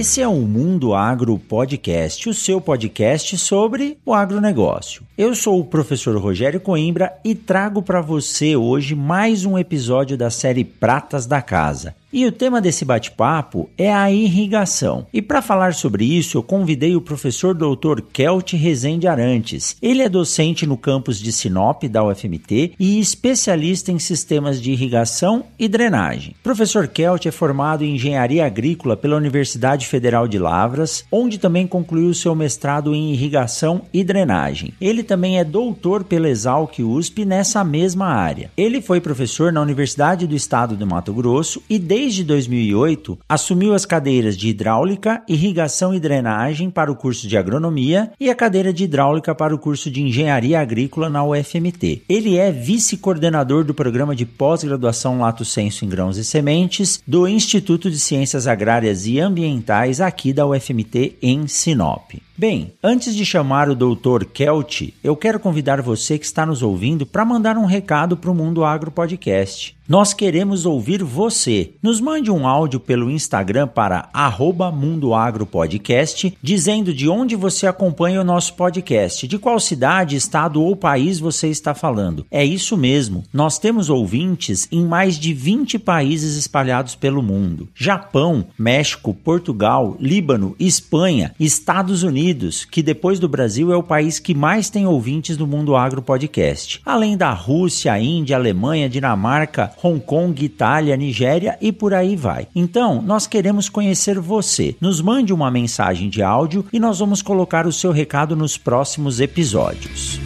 Esse é o Mundo Agro Podcast, o seu podcast sobre o agronegócio. Eu sou o professor Rogério Coimbra e trago para você hoje mais um episódio da série Pratas da Casa. E o tema desse bate-papo é a irrigação. E para falar sobre isso, eu convidei o professor Dr. Kelt Rezende Arantes. Ele é docente no campus de Sinop da UFMT e especialista em sistemas de irrigação e drenagem. Professor Kelt é formado em engenharia agrícola pela Universidade Federal de Lavras, onde também concluiu seu mestrado em irrigação e drenagem. Ele também é doutor pela Exalc USP nessa mesma área. Ele foi professor na Universidade do Estado de Mato Grosso e desde 2008 assumiu as cadeiras de hidráulica, irrigação e drenagem para o curso de agronomia e a cadeira de hidráulica para o curso de engenharia agrícola na UFMT. Ele é vice-coordenador do programa de pós-graduação Lato Senso em Grãos e Sementes do Instituto de Ciências Agrárias e Ambientais aqui da UFMT em Sinop. Bem, antes de chamar o Dr. Kelt, eu quero convidar você que está nos ouvindo para mandar um recado para o Mundo Agro Podcast. Nós queremos ouvir você. Nos mande um áudio pelo Instagram para @mundoagropodcast, dizendo de onde você acompanha o nosso podcast, de qual cidade, estado ou país você está falando. É isso mesmo. Nós temos ouvintes em mais de 20 países espalhados pelo mundo: Japão, México, Portugal, Líbano, Espanha, Estados Unidos, que depois do Brasil é o país que mais tem ouvintes do Mundo Agro Podcast. Além da Rússia, Índia, Alemanha, Dinamarca, Hong Kong, Itália, Nigéria e por aí vai. Então, nós queremos conhecer você. Nos mande uma mensagem de áudio e nós vamos colocar o seu recado nos próximos episódios.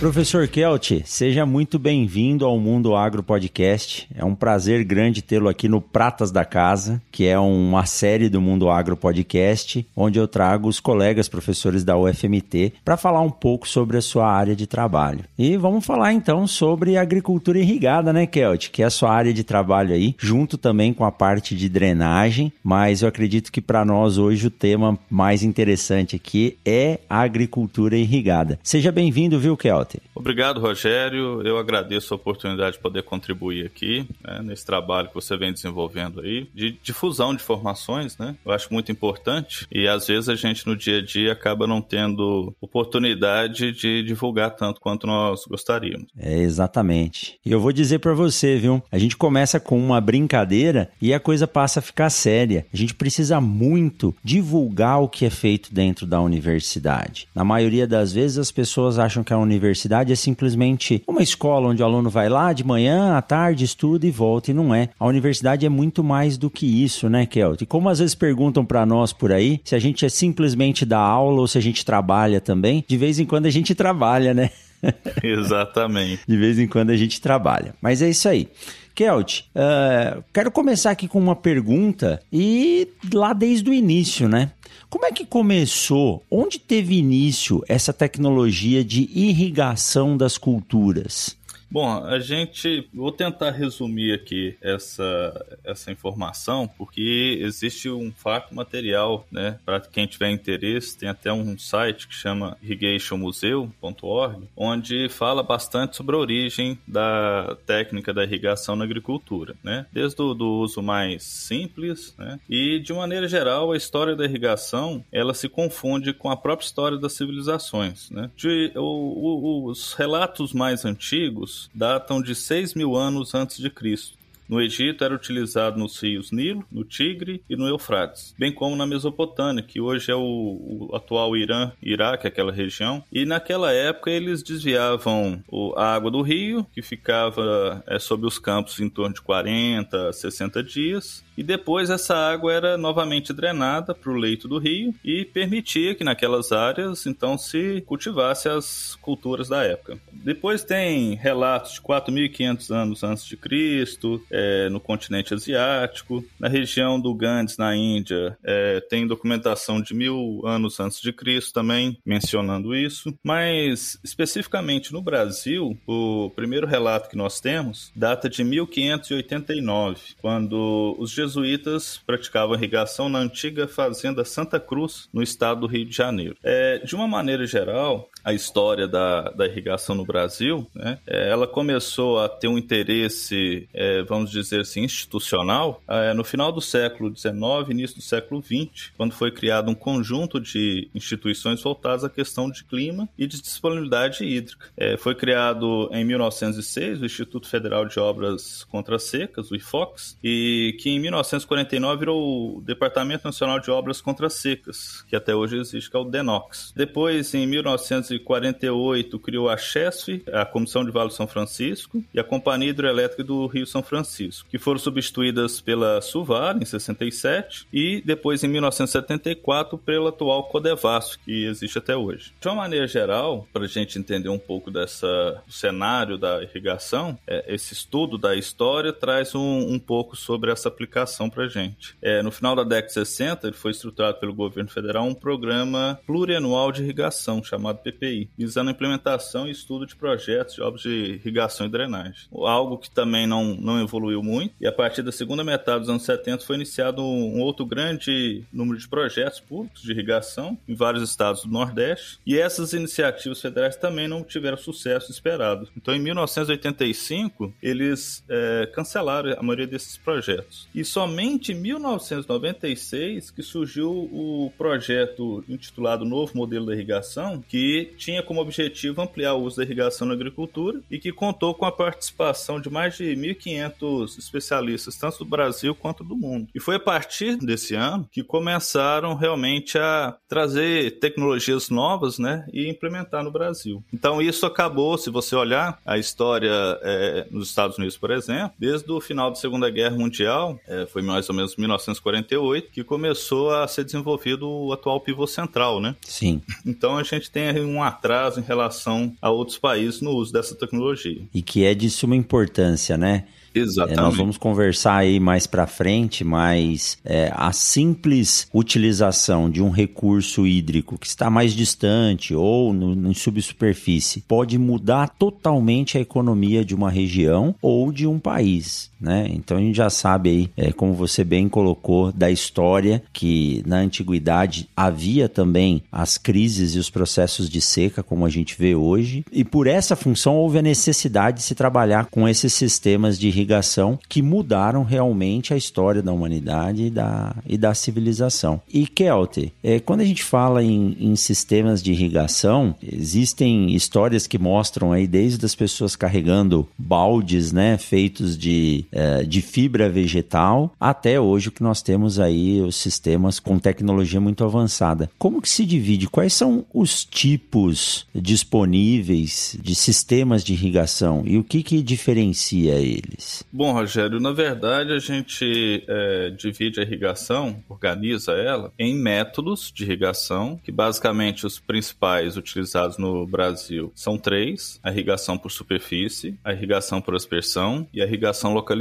Professor Kelt, seja muito bem-vindo ao Mundo Agro Podcast. É um prazer grande tê-lo aqui no Pratas da Casa, que é uma série do Mundo Agro Podcast, onde eu trago os colegas professores da UFMT para falar um pouco sobre a sua área de trabalho. E vamos falar então sobre agricultura irrigada, né, Kelt? Que é a sua área de trabalho aí, junto também com a parte de drenagem, mas eu acredito que para nós hoje o tema mais interessante aqui é a agricultura irrigada. Seja bem-vindo, viu, Kelt? Obrigado, Rogério. Eu agradeço a oportunidade de poder contribuir aqui né, nesse trabalho que você vem desenvolvendo aí de difusão de informações, né? Eu acho muito importante e às vezes a gente no dia a dia acaba não tendo oportunidade de divulgar tanto quanto nós gostaríamos. É exatamente. E eu vou dizer para você, viu? A gente começa com uma brincadeira e a coisa passa a ficar séria. A gente precisa muito divulgar o que é feito dentro da universidade. Na maioria das vezes as pessoas acham que a universidade universidade é simplesmente uma escola onde o aluno vai lá de manhã, à tarde, estuda e volta, e não é. A universidade é muito mais do que isso, né, Kelt? E como às vezes perguntam para nós por aí, se a gente é simplesmente dar aula ou se a gente trabalha também, de vez em quando a gente trabalha, né? Exatamente. de vez em quando a gente trabalha. Mas é isso aí. Kelt, uh, quero começar aqui com uma pergunta e lá desde o início, né? Como é que começou? Onde teve início essa tecnologia de irrigação das culturas? Bom, a gente. Vou tentar resumir aqui essa, essa informação, porque existe um fato material, né? Para quem tiver interesse, tem até um site que chama irrigationmuseu.org, onde fala bastante sobre a origem da técnica da irrigação na agricultura, né? Desde o do uso mais simples, né? E de maneira geral, a história da irrigação ela se confunde com a própria história das civilizações, né? De, o, o, os relatos mais antigos datam de 6 mil anos antes de Cristo. No Egito era utilizado nos rios Nilo, no Tigre e no Eufrates, bem como na Mesopotâmia, que hoje é o, o atual Irã, Iraque, aquela região. E naquela época eles desviavam o, a água do rio, que ficava é, sob os campos em torno de 40, 60 dias, e depois essa água era novamente drenada para o leito do rio e permitia que naquelas áreas então se cultivasse as culturas da época. Depois tem relatos de 4.500 anos antes de Cristo é, no continente asiático, na região do Ganges na Índia é, tem documentação de mil anos antes de Cristo também mencionando isso, mas especificamente no Brasil o primeiro relato que nós temos data de 1589, quando os jesuítas praticavam irrigação na antiga fazenda Santa Cruz, no estado do Rio de Janeiro. É, de uma maneira geral, a história da, da irrigação no Brasil, né, é, ela começou a ter um interesse, é, vamos dizer assim, institucional é, no final do século XIX, início do século XX, quando foi criado um conjunto de instituições voltadas à questão de clima e de disponibilidade hídrica. É, foi criado em 1906 o Instituto Federal de Obras Contra Secas, o IFOX, e que em 1949 virou o Departamento Nacional de Obras Contra Secas, que até hoje existe, que é o DENOX. Depois, em 1948, criou a CHESF, a Comissão de Vale São Francisco, e a Companhia Hidroelétrica do Rio São Francisco, que foram substituídas pela Suvar, em 67, e depois, em 1974, pela atual Codevasf, que existe até hoje. De uma maneira geral, para a gente entender um pouco dessa do cenário da irrigação, é, esse estudo da história traz um, um pouco sobre essa aplicação para a gente. É, no final da década de 60, ele foi estruturado pelo governo federal um programa plurianual de irrigação, chamado PPI, visando a implementação e estudo de projetos de obras de irrigação e drenagem. Algo que também não, não evoluiu muito, e a partir da segunda metade dos anos 70 foi iniciado um outro grande número de projetos públicos de irrigação em vários estados do Nordeste, e essas iniciativas federais também não tiveram sucesso esperado. Então, em 1985, eles é, cancelaram a maioria desses projetos. E somente em 1996 que surgiu o projeto intitulado Novo Modelo da Irrigação, que tinha como objetivo ampliar o uso da irrigação na agricultura e que contou com a participação de mais de 1.500 especialistas, tanto do Brasil quanto do mundo. E foi a partir desse ano que começaram realmente a trazer tecnologias novas né, e implementar no Brasil. Então, isso acabou, se você olhar a história é, nos Estados Unidos, por exemplo, desde o final da Segunda Guerra Mundial, é, foi mais ou menos 1948, que começou a ser desenvolvido o atual pivô central, né? Sim. Então a gente tem um atraso em relação a outros países no uso dessa tecnologia. E que é de suma importância, né? Exatamente. É, nós vamos conversar aí mais para frente, mas é, a simples utilização de um recurso hídrico que está mais distante ou no, no subsuperfície pode mudar totalmente a economia de uma região ou de um país. Né? Então a gente já sabe aí, é, como você bem colocou, da história que na antiguidade havia também as crises e os processos de seca, como a gente vê hoje, e por essa função houve a necessidade de se trabalhar com esses sistemas de irrigação que mudaram realmente a história da humanidade e da, e da civilização. E Kelte, é, quando a gente fala em, em sistemas de irrigação, existem histórias que mostram aí desde as pessoas carregando baldes, né, feitos de, é, de fibra vegetal, até hoje o que nós temos aí os sistemas com tecnologia muito avançada. Como que se divide? Quais são os tipos disponíveis de sistemas de irrigação e o que que diferencia eles? Bom, Rogério, na verdade a gente é, divide a irrigação, organiza ela em métodos de irrigação, que basicamente os principais utilizados no Brasil são três: a irrigação por superfície, a irrigação por aspersão e a irrigação localizada.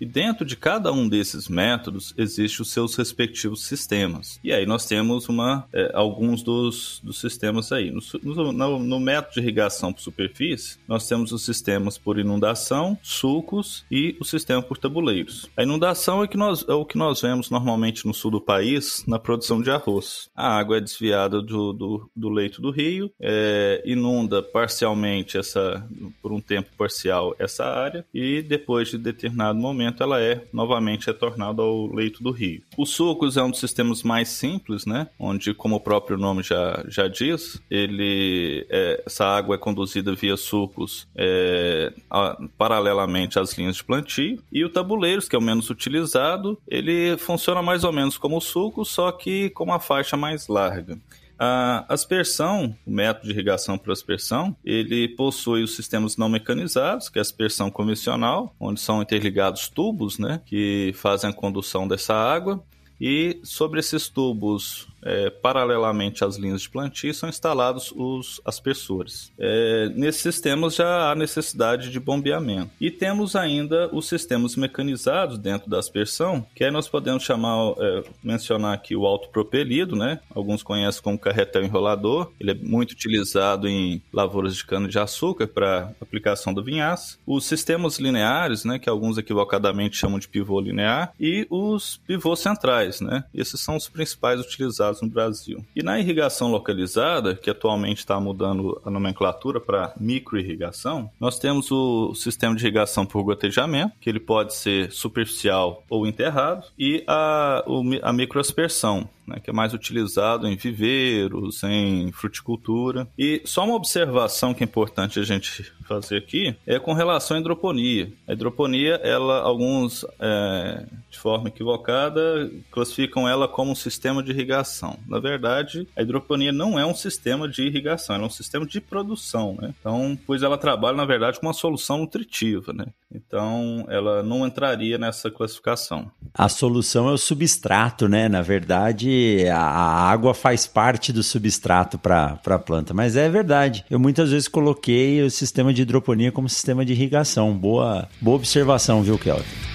E dentro de cada um desses métodos existe os seus respectivos sistemas. E aí nós temos uma, é, alguns dos, dos sistemas aí. No, no, no método de irrigação por superfície, nós temos os sistemas por inundação, sulcos e o sistema por tabuleiros. A inundação é, que nós, é o que nós vemos normalmente no sul do país na produção de arroz. A água é desviada do, do, do leito do rio, é, inunda parcialmente essa, por um tempo parcial essa área e depois de determinado momento ela é novamente retornada ao leito do rio. Os sucos é um dos sistemas mais simples, né? Onde, como o próprio nome já, já diz, ele é, essa água é conduzida via sucos é, a, paralelamente às linhas de plantio. E o tabuleiros, que é o menos utilizado, ele funciona mais ou menos como o suco, só que com uma faixa mais larga. A aspersão, o método de irrigação por aspersão, ele possui os sistemas não mecanizados, que é a aspersão convencional, onde são interligados tubos, né, que fazem a condução dessa ága. E sobre esses tubos é, paralelamente às linhas de plantio, são instalados os aspersores. É, nesses sistemas já há necessidade de bombeamento. E temos ainda os sistemas mecanizados dentro da aspersão, que aí nós podemos chamar, é, mencionar aqui o autopropelido, né? Alguns conhecem como carretel enrolador. Ele é muito utilizado em lavouras de cana-de-açúcar para aplicação do vinhaça. Os sistemas lineares, né? Que alguns equivocadamente chamam de pivô linear. E os pivôs centrais, né? Esses são os principais utilizados no Brasil. E na irrigação localizada, que atualmente está mudando a nomenclatura para microirrigação, nós temos o sistema de irrigação por gotejamento, que ele pode ser superficial ou enterrado, e a, a microaspersão, né, que é mais utilizado em viveiros, em fruticultura. E só uma observação que é importante a gente fazer aqui é com relação à hidroponia. A hidroponia, ela, alguns, é, de forma equivocada, classificam ela como um sistema de irrigação. Na verdade, a hidroponia não é um sistema de irrigação, ela é um sistema de produção, né? Então, pois ela trabalha, na verdade, com uma solução nutritiva, né? Então, ela não entraria nessa classificação. A solução é o substrato, né? Na verdade, a, água faz parte do substrato para a planta. Mas é verdade. Eu muitas vezes coloquei o sistema de hidroponia como sistema de irrigação. Boa, boa observação, viu, Kelton?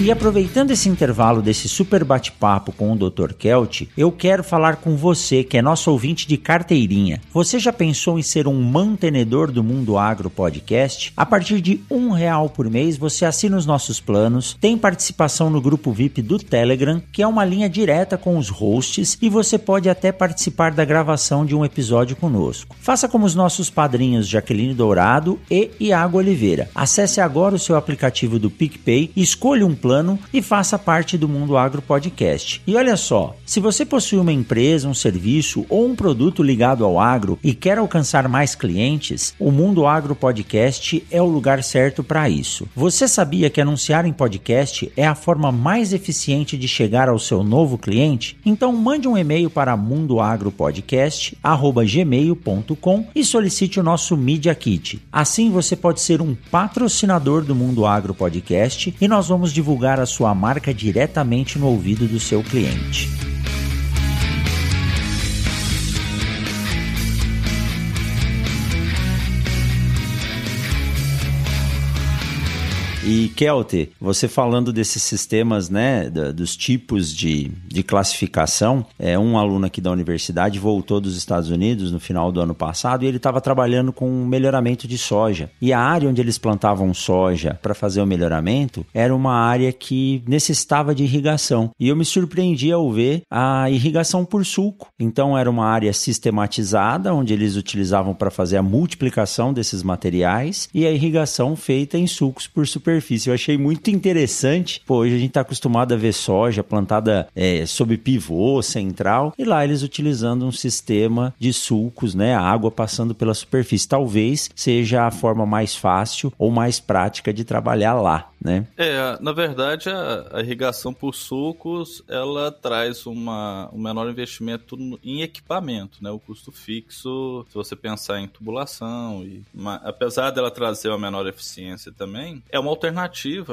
E aproveitando esse intervalo desse super bate-papo com o Dr. Kelt, eu quero falar com você que é nosso ouvinte de carteirinha. Você já pensou em ser um mantenedor do Mundo Agro Podcast? A partir de um real por mês você assina os nossos planos, tem participação no grupo VIP do Telegram, que é uma linha direta com os hosts, e você pode até participar da gravação de um episódio conosco. Faça como os nossos padrinhos Jaqueline Dourado e Iago Oliveira. Acesse agora o seu aplicativo do PicPay, escolha um plano plano e faça parte do Mundo Agro Podcast. E olha só, se você possui uma empresa, um serviço ou um produto ligado ao agro e quer alcançar mais clientes, o Mundo Agro Podcast é o lugar certo para isso. Você sabia que anunciar em podcast é a forma mais eficiente de chegar ao seu novo cliente? Então mande um e-mail para mundoagropodcast@gmail.com e solicite o nosso Media Kit. Assim você pode ser um patrocinador do Mundo Agro Podcast e nós vamos divulgar divulgar a sua marca diretamente no ouvido do seu cliente. E Kelte, você falando desses sistemas, né, dos tipos de, de classificação, é um aluno aqui da universidade voltou dos Estados Unidos no final do ano passado e ele estava trabalhando com melhoramento de soja. E a área onde eles plantavam soja para fazer o melhoramento era uma área que necessitava de irrigação. E eu me surpreendi ao ver a irrigação por sulco. Então era uma área sistematizada onde eles utilizavam para fazer a multiplicação desses materiais e a irrigação feita em sulcos por superfície superfície. Eu achei muito interessante. Pô, hoje a gente está acostumado a ver soja plantada é, sob pivô central e lá eles utilizando um sistema de sulcos, né? A água passando pela superfície. Talvez seja a forma mais fácil ou mais prática de trabalhar lá né? É, na verdade, a, a, irrigação por sulcos, ela traz uma, um menor investimento em equipamento, né? O custo fixo, se você pensar em tubulação, e uma, apesar dela trazer uma menor eficiência também, é uma alternativa,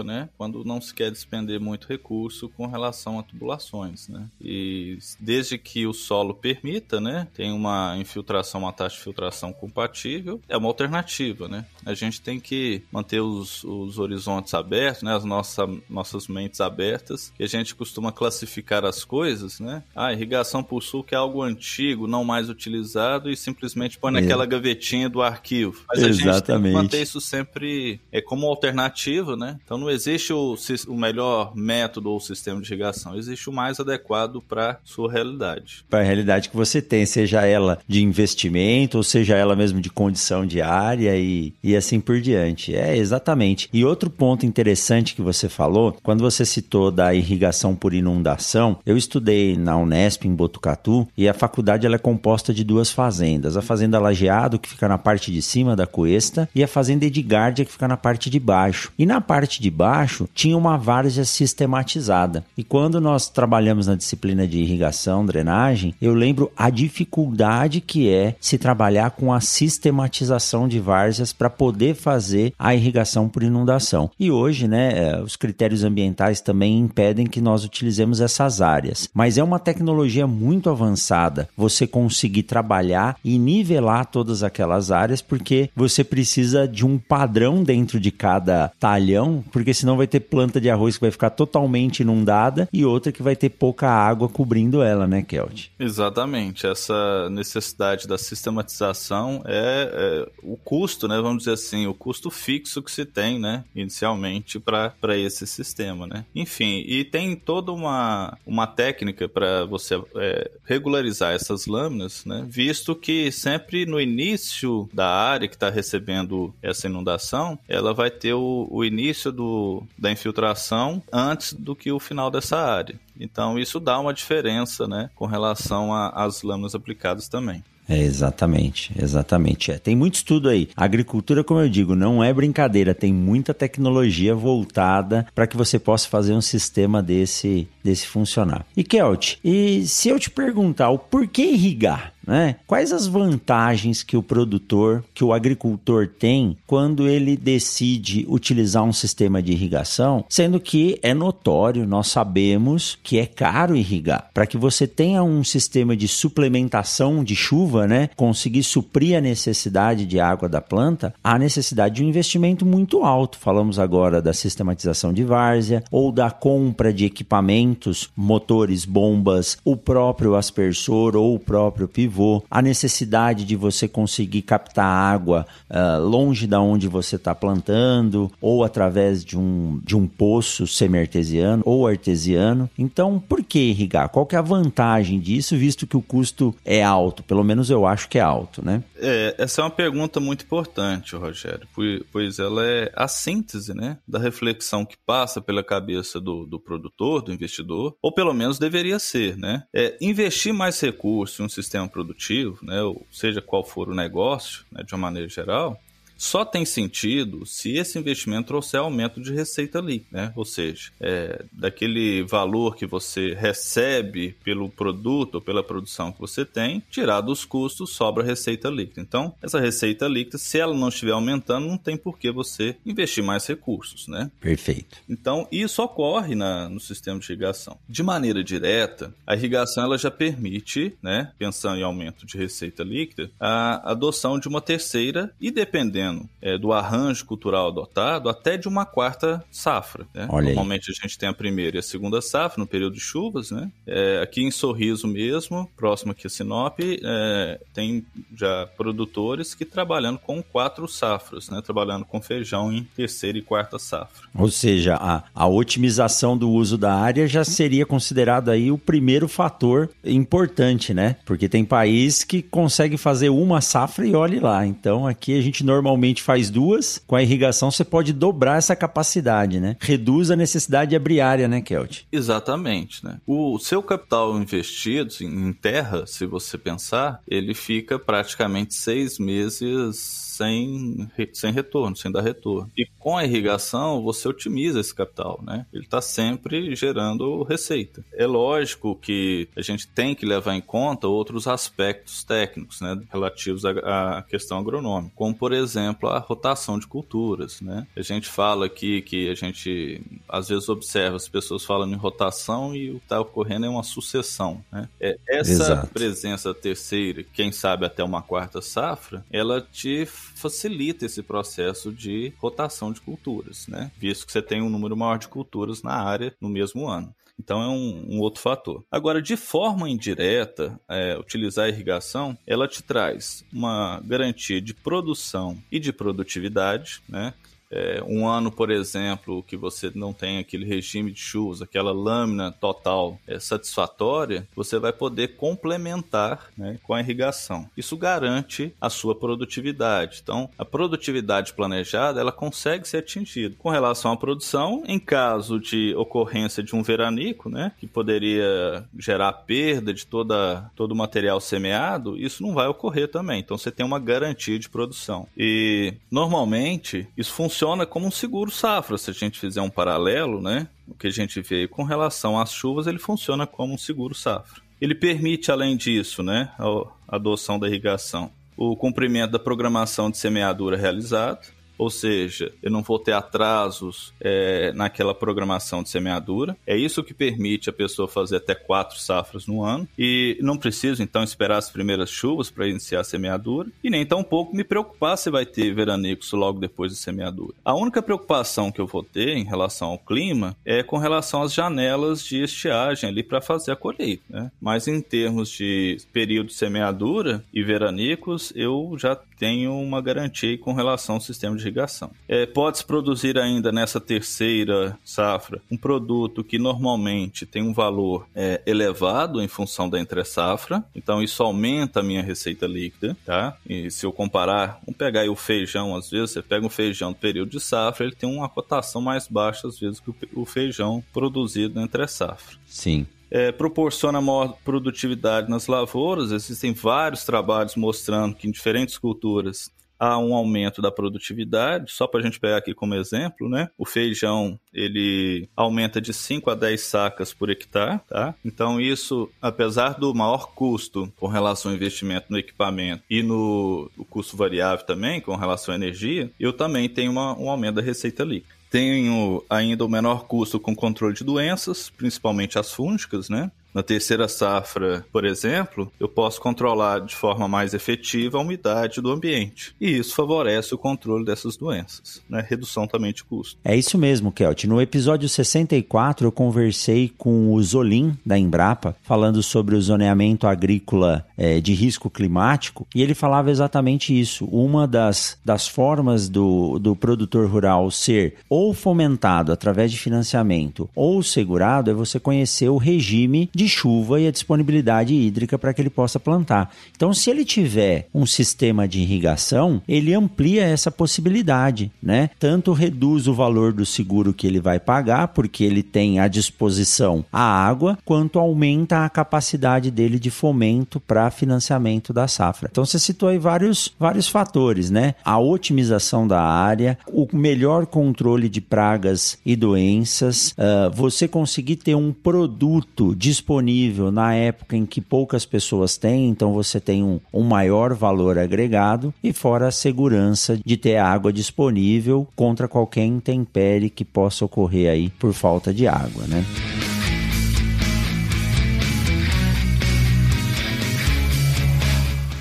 né? Quando não se quer despender muito recurso com relação a tubulações, né? E desde que o solo permita, né? Tem uma infiltração, uma taxa de filtração compatível, é uma alternativa, né? A gente tem que manter os, os horizontes abertos aberto, né? As nossa, nossas mentes abertas, que a gente costuma classificar as coisas, né? Ah, irrigação por sulco é algo antigo, não mais utilizado e simplesmente põe é. naquela gavetinha do arquivo. Mas Exatamente. a gente tem que manter isso sempre é, como alternativa né? Então não existe o, o melhor método ou sistema de irrigação, existe o mais adequado para sua realidade. Para a realidade que você tem, seja ela de investimento ou seja ela mesmo de condição diária e, e assim por diante. É, exatamente. E outro ponto interessante que você falou, quando você citou da irrigação por inundação, eu estudei na Unesp em Botucatu e a faculdade ela é composta de duas fazendas. A fazenda Lajeado, que fica na parte de cima da cuesta, e a fazenda Edgárdia, que fica na parte de baixo. E na parte de baixo tinha uma várzea sistematizada. E quando nós trabalhamos na disciplina de irrigação, drenagem, eu lembro a dificuldade que é se trabalhar com a sistematização de várzeas para poder fazer a irrigação por inundação. E hoje, né, é, os critérios ambientais também impedem que nós utilizemos essas áreas. Mas é uma tecnologia muito avançada você conseguir trabalhar e nivelar todas aquelas áreas, porque você precisa de um padrão dentro de cada talhão, porque senão vai ter planta de arroz que vai ficar totalmente inundada e outra que vai ter pouca água cobrindo ela, né, Kelt? Exatamente. Essa necessidade da sistematização é, é o custo, né, vamos dizer assim, o custo fixo que se tem, né, inicialmente para esse sistema, né. Enfim, e tem toda uma, uma técnica para você é, regularizar essas lâminas, né, visto que sempre no início da área que está recebendo essa inundação, ela vai ter o, o início do, da infiltração antes do que o final dessa área. Então isso dá uma diferença, né, com relação às lâminas aplicadas também. É, exatamente, exatamente. É. Tem muito estudo aí. A agricultura, como eu digo, não é brincadeira, tem muita tecnologia voltada para que você possa fazer um sistema desse, desse funcionar. E Kelt, e se eu te perguntar o porquê irrigar? Né? Quais as vantagens que o produtor, que o agricultor tem quando ele decide utilizar um sistema de irrigação, sendo que é notório, nós sabemos que é caro irrigar. Para que você tenha um sistema de suplementação de chuva, né, conseguir suprir a necessidade de água da planta, há necessidade de um investimento muito alto. Falamos agora da sistematização de várzea ou da compra de equipamentos, motores, bombas, o próprio aspersor ou o próprio pivô a necessidade de você conseguir captar água uh, longe da onde você está plantando, ou através de um, de um poço semi-artesiano ou artesiano. Então, por que irrigar? Qual que é a vantagem disso, visto que o custo é alto? Pelo menos eu acho que é alto, né? É, essa é uma pergunta muito importante, Rogério, pois ela é a síntese né, da reflexão que passa pela cabeça do, do produtor, do investidor, ou pelo menos deveria ser, né? É investir mais recursos em um sistema produtivo produtivo, né, ou seja qual for o negócio, né, de uma maneira geral, só tem sentido se esse investimento trouxer aumento de receita líquida, né? Ou seja, é, daquele valor que você recebe pelo produto ou pela produção que você tem, tirar dos custos, sobra receita líquida. Então, essa receita líquida, se ela não estiver aumentando, não tem por que você investir mais recursos, né? Perfeito. Então, isso ocorre na, no sistema de irrigação. De maneira direta, a irrigação ela já permite, né, pensando em aumento de receita líquida, a adoção de uma terceira e dependendo dependendo é, do arranjo cultural adotado, até de uma quarta safra. Né? Normalmente a gente tem a primeira e a segunda safra no período de chuvas. Né? É, aqui em Sorriso mesmo, próximo aqui a Sinop, é, tem já produtores que trabalhando com quatro safras, né? trabalhando com feijão em terceira e quarta safra. Ou seja, a, a otimização do uso da área já seria considerado aí o primeiro fator importante, né? Porque tem país que consegue fazer uma safra e olhe lá. Então aqui a gente normalmente normalmente faz duas, com a irrigação você pode dobrar essa capacidade, né? Reduz a necessidade de abrir área, né, Kelt? Exatamente, né? O seu capital investido em terra, se você pensar, ele fica praticamente seis meses sem, sem retorno, sem dar retorno. E com a irrigação, você otimiza esse capital, né? Ele está sempre gerando receita. É lógico que a gente tem que levar em conta outros aspectos técnicos, né? Relativos à, à questão agronômica, como, por exemplo, a rotação de culturas, né? A gente fala aqui que a gente, às vezes, observa as pessoas falando em rotação e o que está ocorrendo é uma sucessão, né? É, essa Exato. presença terceira, quem sabe até uma quarta safra, ela te facilita esse processo de rotação de culturas, né? Visto que você tem um número maior de culturas na área no mesmo ano. Então é um, um, outro fator. Agora, de forma indireta, é, utilizar a irrigação, ela te traz uma garantia de produção e de produtividade, né? É, um ano, por exemplo, que você não tem aquele regime de chuvas, aquela lâmina total é, satisfatória, você vai poder complementar né, com a irrigação. Isso garante a sua produtividade. Então, a produtividade planejada ela consegue ser atingida. Com relação à produção, em caso de ocorrência de um veranico, né, que poderia gerar perda de toda, todo o material semeado, isso não vai ocorrer também. Então, você tem uma garantia de produção. E normalmente isso funciona como um seguro safra. Se a gente fizer um paralelo, né? O que a gente vê com relação às chuvas, ele funciona como um seguro safra. Ele permite, além disso, né, a adoção da irrigação, o cumprimento da programação de semeadura realizada, ou seja, eu não vou ter atrasos é, naquela programação de semeadura. É isso que permite a pessoa fazer até quatro safras no ano e não preciso então esperar as primeiras chuvas para iniciar a semeadura e nem tão pouco me preocupar se vai ter veranicos logo depois da semeadura. A única preocupação que eu vou ter em relação ao clima é com relação às janelas de estiagem ali para fazer a colheita, né? Mas em termos de período de semeadura e veranicos, eu já tenho uma garantia com relação ao sistema de irrigação. É, Pode-se produzir ainda nessa terceira safra um produto que normalmente tem um valor é, elevado em função da entre-safra, então isso aumenta a minha receita líquida, tá? E se eu comparar, vamos pegar aí o feijão, às vezes você pega um feijão do período de safra, ele tem uma cotação mais baixa às vezes que o feijão produzido entre safra. Sim é, proporciona maior produtividade nas lavouras. Existem vários trabalhos mostrando que em diferentes culturas há um aumento da produtividade. Só para a gente pegar aqui como exemplo, né? O feijão ele aumenta de 5 a 10 sacas por hectare, tá? Então isso, apesar do maior custo com relação ao investimento no equipamento e no custo variável também com relação à energia, eu também tenho uma, um aumento da receita líquida. Tenho ainda o menor custo com controle de doenças, principalmente as fúngicas, né? Na terceira safra, por exemplo, eu posso controlar de forma mais efetiva a umidade do ambiente. E isso favorece o controle dessas doenças, né? Redução também de custo. É isso mesmo, Kelt. No episódio 64, eu conversei com o Zolim, da Embrapa, falando sobre o zoneamento agrícola é, de risco climático, e ele falava exatamente isso. Uma das, das formas do, do produtor rural ser ou fomentado através de financiamento ou segurado é você conhecer o regime de de chuva e a disponibilidade hídrica para que ele possa plantar. Então, se ele tiver um sistema de irrigação, ele amplia essa possibilidade, né? Tanto reduz o valor do seguro que ele vai pagar, porque ele tem à disposição a água, quanto aumenta a capacidade dele de fomento para financiamento da safra. Então, você citou aí vários, vários fatores, né? A otimização da área, o melhor controle de pragas e doenças, uh, você conseguir ter um produto disponível disponível na época em que poucas pessoas têm, então você tem um, um maior valor agregado e fora a segurança de ter água disponível contra qualquer intempérie que possa ocorrer aí por falta de água, né?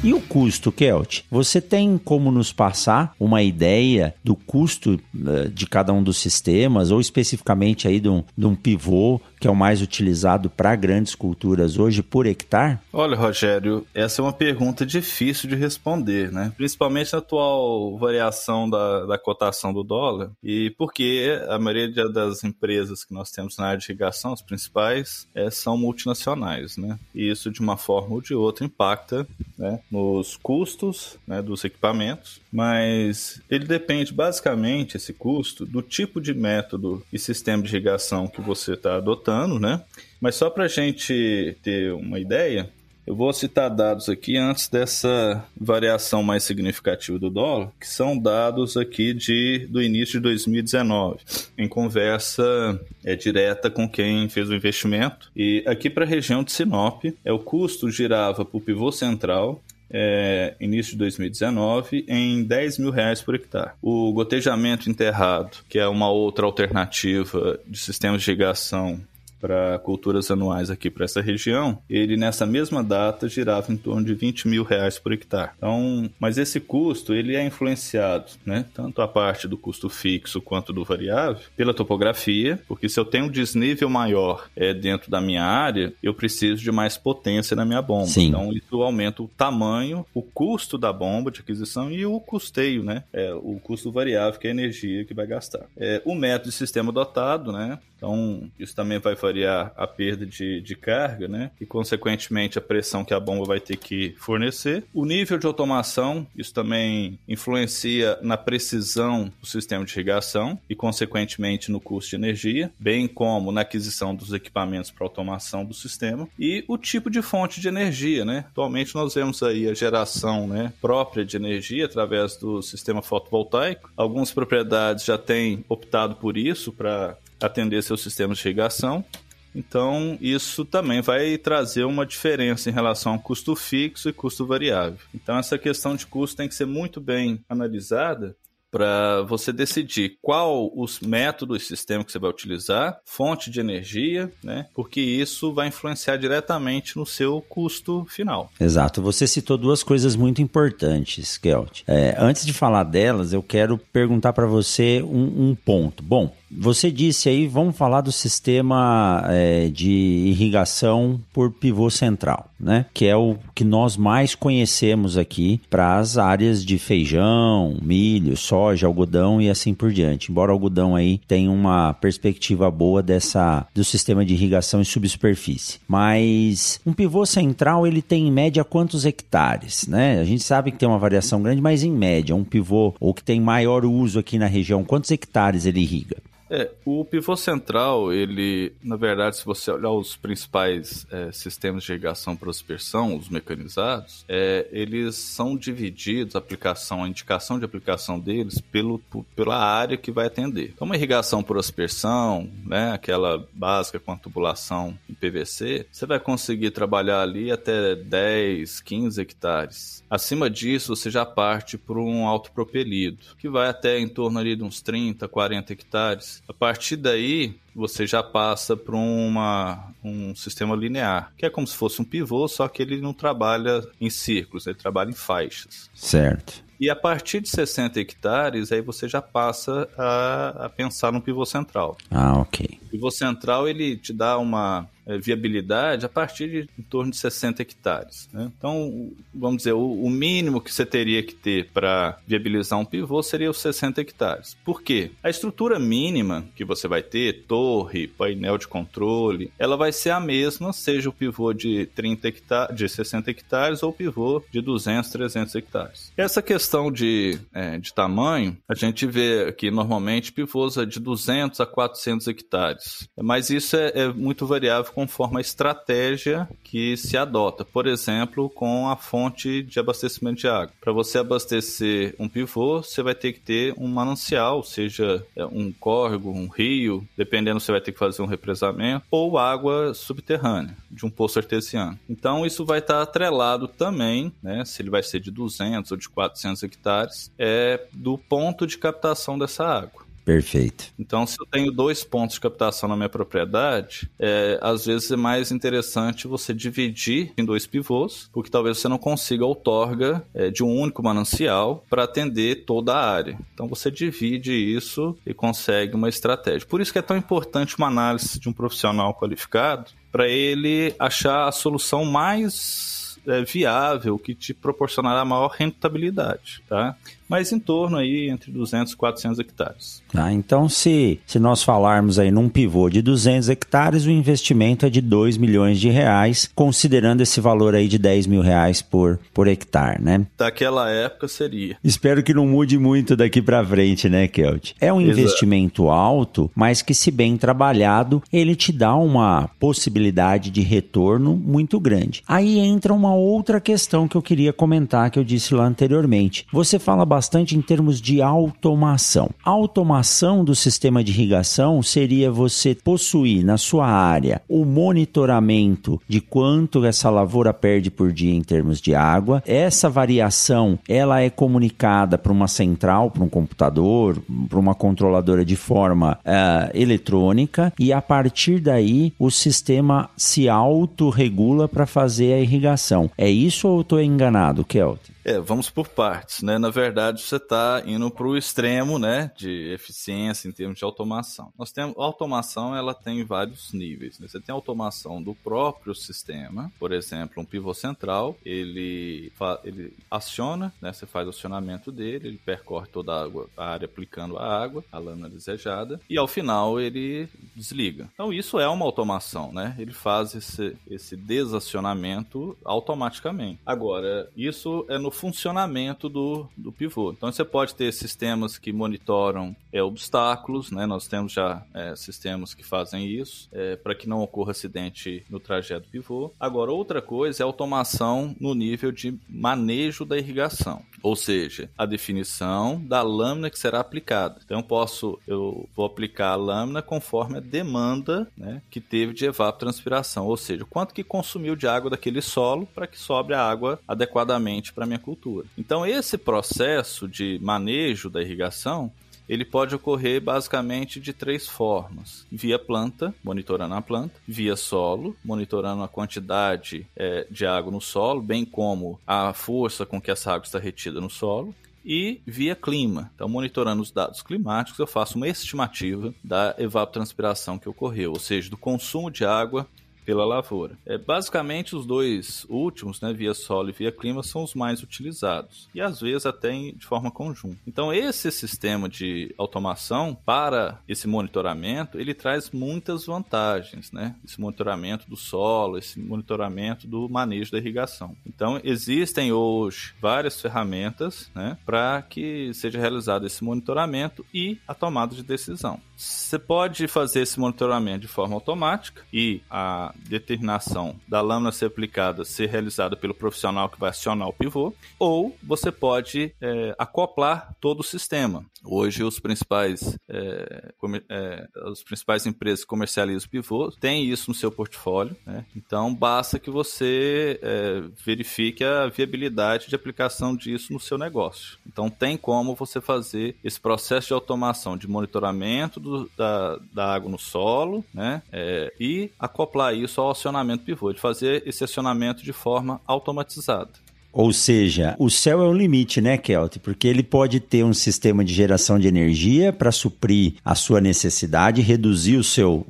E o custo, Kelt? Você tem como nos passar uma ideia do custo uh, de cada um dos sistemas, ou especificamente aí de um, de um pivô que é o mais utilizado para grandes culturas hoje por hectare? Olha, Rogério, essa é uma pergunta difícil de responder, né? Principalmente na atual variação da, da cotação do dólar e porque a maioria das empresas que nós temos na área de irrigação, as principais, é, são multinacionais, né? E isso, de uma forma ou de outra, impacta né, nos custos né, dos equipamentos, mas ele depende basicamente, esse custo, do tipo de método e sistema de irrigação que você está adotando né? Mas só para a gente ter uma ideia, eu vou citar dados aqui antes dessa variação mais significativa do dólar, que são dados aqui de, do início de 2019, em conversa é, direta com quem fez o investimento. E aqui para a região de Sinop, é, o custo girava para o pivô central é, início de 2019, em 10 mil reais por hectare. O gotejamento enterrado, que é uma outra alternativa de sistemas de irrigação para culturas anuais aqui para essa região, ele nessa mesma data girava em torno de 20 mil reais por hectare. Então, mas esse custo ele é influenciado, né? Tanto a parte do custo fixo quanto do variável pela topografia, porque se eu tenho um desnível maior é, dentro da minha área, eu preciso de mais potência na minha bomba. Sim. Então isso aumenta o tamanho, o custo da bomba de aquisição e o custeio, né? É, o custo variável que é a energia que vai gastar. É, o método de sistema dotado, né? Então, isso também vai variar a perda de, de carga, né? E, consequentemente, a pressão que a bomba vai ter que fornecer. O nível de automação, isso também influencia na precisão do sistema de irrigação e, consequentemente, no custo de energia, bem como na aquisição dos equipamentos para automação do sistema. E o tipo de fonte de energia, né? Atualmente, nós vemos aí a geração né, própria de energia através do sistema fotovoltaico. Algumas propriedades já têm optado por isso para atender seus sistemas de irrigação. Então, isso também vai trazer uma diferença em relação ao custo fixo e custo variável. Então, essa questão de custo tem que ser muito bem analisada para você decidir qual os métodos e sistema que você vai utilizar, fonte de energia, né? Porque isso vai influenciar diretamente no seu custo final. Exato. Você citou duas coisas muito importantes, Kelt. É, antes de falar delas, eu quero perguntar para você um, um ponto. Bom, você disse aí, vamos falar do sistema é, de irrigação por pivô central, né? Que é o que nós mais conhecemos aqui para as áreas de feijão, milho, soja, algodão e assim por diante. Embora o algodão aí tenha uma perspectiva boa dessa do sistema de irrigação em subsuperfície. Mas um pivô central ele tem em média quantos hectares, né? A gente sabe que tem uma variação grande, mas em média um pivô ou que tem maior uso aqui na região, quantos hectares ele irriga? it. O pivô central, ele, na verdade, se você olhar os principais é, sistemas de irrigação por aspersão, os mecanizados, é, eles são divididos, a aplicação, a indicação de aplicação deles, pelo, pela área que vai atender. Então, uma irrigação por aspersão, né, aquela básica com a tubulação em PVC, você vai conseguir trabalhar ali até 10, 15 hectares. Acima disso, você já parte para um autopropelido, que vai até em torno ali de uns 30, 40 hectares. A partir daí, você já passa para um sistema linear, que é como se fosse um pivô, só que ele não trabalha em círculos, ele trabalha em faixas. Certo. E a partir de 60 hectares, aí você já passa a, a pensar no pivô central. Ah, ok. O pivô central, ele te dá uma viabilidade a partir de em torno de 60 hectares. Né? Então, vamos dizer, o, o, mínimo que você teria que ter para viabilizar um pivô seria os 60 hectares. Por quê? A estrutura mínima que você vai ter, torre, painel de controle, ela vai ser a mesma, seja o pivô de 30 hectares, de 60 hectares ou o pivô de 200, 300 hectares. Essa questão de, é, de tamanho, a gente vê aqui normalmente pivôs de 200 a 400 hectares, mas isso é, é muito variável conforme a estratégia que se adota. Por exemplo, com a fonte de abastecimento de água. Para você abastecer um pivô, você vai ter que ter um manancial, seja é, um córrego, um rio, dependendo você vai ter que fazer um represamento, ou água subterrânea, de um poço artesiano. Então, isso vai estar atrelado também, né, se ele vai ser de 200 ou de 400 hectares, é do ponto de captação dessa água. Perfeito. Então, se eu tenho dois pontos de captação na minha propriedade, é, às vezes é mais interessante você dividir em dois pivôs, porque talvez você não consiga outorga é, de um único manancial para atender toda a área. Então, você divide isso e consegue uma estratégia. Por isso que é tão importante uma análise de um profissional qualificado para ele achar a solução mais é, viável que te proporcionará maior rentabilidade, tá? Mas em torno aí entre 200 e 400 hectares. Ah, então se, se nós falarmos aí num pivô de 200 hectares, o investimento é de 2 milhões de reais, considerando esse valor aí de 10 mil reais por, por hectare, né? Daquela época seria. Espero que não mude muito daqui para frente, né, Kelt? É um Exato. investimento alto, mas que se bem trabalhado, ele te dá uma possibilidade de retorno muito grande. Aí entra uma outra questão que eu queria comentar, que eu disse lá anteriormente. Você fala bastante bastante em termos de automação. Automação do sistema de irrigação seria você possuir na sua área o monitoramento de quanto essa lavoura perde por dia em termos de água. Essa variação ela é comunicada para uma central, para um computador, para uma controladora de forma uh, eletrônica e a partir daí o sistema se autorregula para fazer a irrigação. É isso ou eu estou enganado, Kelt? É, vamos por partes, né? Na verdade, você está indo para o extremo, né, de eficiência em termos de automação. Nós temos automação, ela tem vários níveis. Né? Você tem automação do próprio sistema, por exemplo, um pivô central, ele ele aciona, né? Você faz o acionamento dele, ele percorre toda a, água, a área aplicando a água, a lâmina desejada, e ao final ele desliga. Então isso é uma automação, né? Ele faz esse, esse desacionamento automaticamente. Agora, isso é no funcionamento do, do pivô. Então você pode ter sistemas que monitoram é, obstáculos, né? Nós temos já é, sistemas que fazem isso é, para que não ocorra acidente no trajeto pivô. Agora, outra coisa é automação no nível de manejo da irrigação, ou seja, a definição da lâmina que será aplicada. Então eu posso, eu vou aplicar a lâmina conforme a demanda né, que teve de evapotranspiração, ou seja, quanto que consumiu de água daquele solo para que sobre a água adequadamente para minha cultura. Então, esse processo de manejo da irrigação ele pode ocorrer basicamente de três formas: via planta, monitorando a planta, via solo, monitorando a quantidade é, de água no solo, bem como a força com que essa água está retida no solo, e via clima. Então, monitorando os dados climáticos, eu faço uma estimativa da evapotranspiração que ocorreu, ou seja, do consumo de água pela lavoura. É, basicamente, os dois últimos, né, via solo e via clima, são os mais utilizados. E às vezes até em, de forma conjunta. Então, esse sistema de automação para esse monitoramento, ele traz muitas vantagens, né? Esse monitoramento do solo, esse monitoramento do manejo da irrigação. Então, existem hoje várias ferramentas, né, para que seja realizado esse monitoramento e a tomada de decisão. Você pode fazer esse monitoramento de forma automática e a determinação da lâmina ser aplicada ser realizada pelo profissional que vai acionar o pivô, ou você pode é, acoplar todo o sistema. Hoje os principais é, é, as principais empresas que comercializam pivô têm isso no seu portfólio, né? então basta que você é, verifique a viabilidade de aplicação disso no seu negócio. Então tem como você fazer esse processo de automação de monitoramento do, da, da água no solo, né? É, e acoplar isso ao acionamento pivô, de fazer esse acionamento de forma automatizada. Ou seja, o céu é o limite, né, Kelt? Porque ele pode ter um sistema de geração de energia para suprir a sua necessidade, reduzir o seu,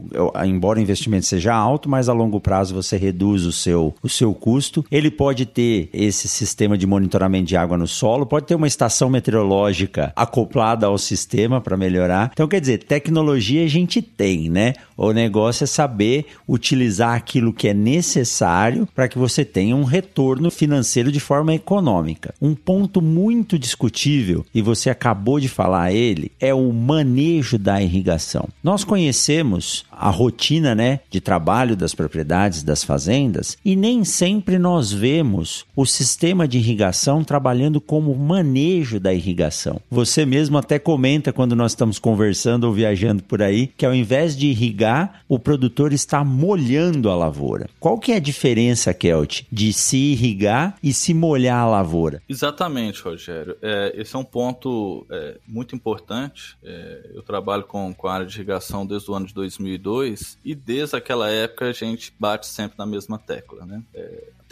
embora o investimento seja alto, mas a longo prazo você reduz o seu, o seu custo. Ele pode ter esse sistema de monitoramento de água no solo, pode ter uma estação meteorológica acoplada ao sistema para melhorar. Então, quer dizer, tecnologia a gente tem, né? O negócio é saber utilizar aquilo que é necessário para que você tenha um retorno financeiro de forma forma econômica. Um ponto muito discutível, e você acabou de falar ele, é o manejo da irrigação. Nós conhecemos a rotina né, de trabalho das propriedades das fazendas e nem sempre nós vemos o sistema de irrigação trabalhando como manejo da irrigação. Você mesmo até comenta quando nós estamos conversando ou viajando por aí que ao invés de irrigar, o produtor está molhando a lavoura. Qual que é a diferença, Kelt, de se irrigar e se molhar a lavoura. Exatamente, Rogério. É, esse é um ponto é, muito importante. É, eu trabalho com, com a área de irrigação desde o ano de 2002 e desde aquela época a gente bate sempre na mesma tecla, né?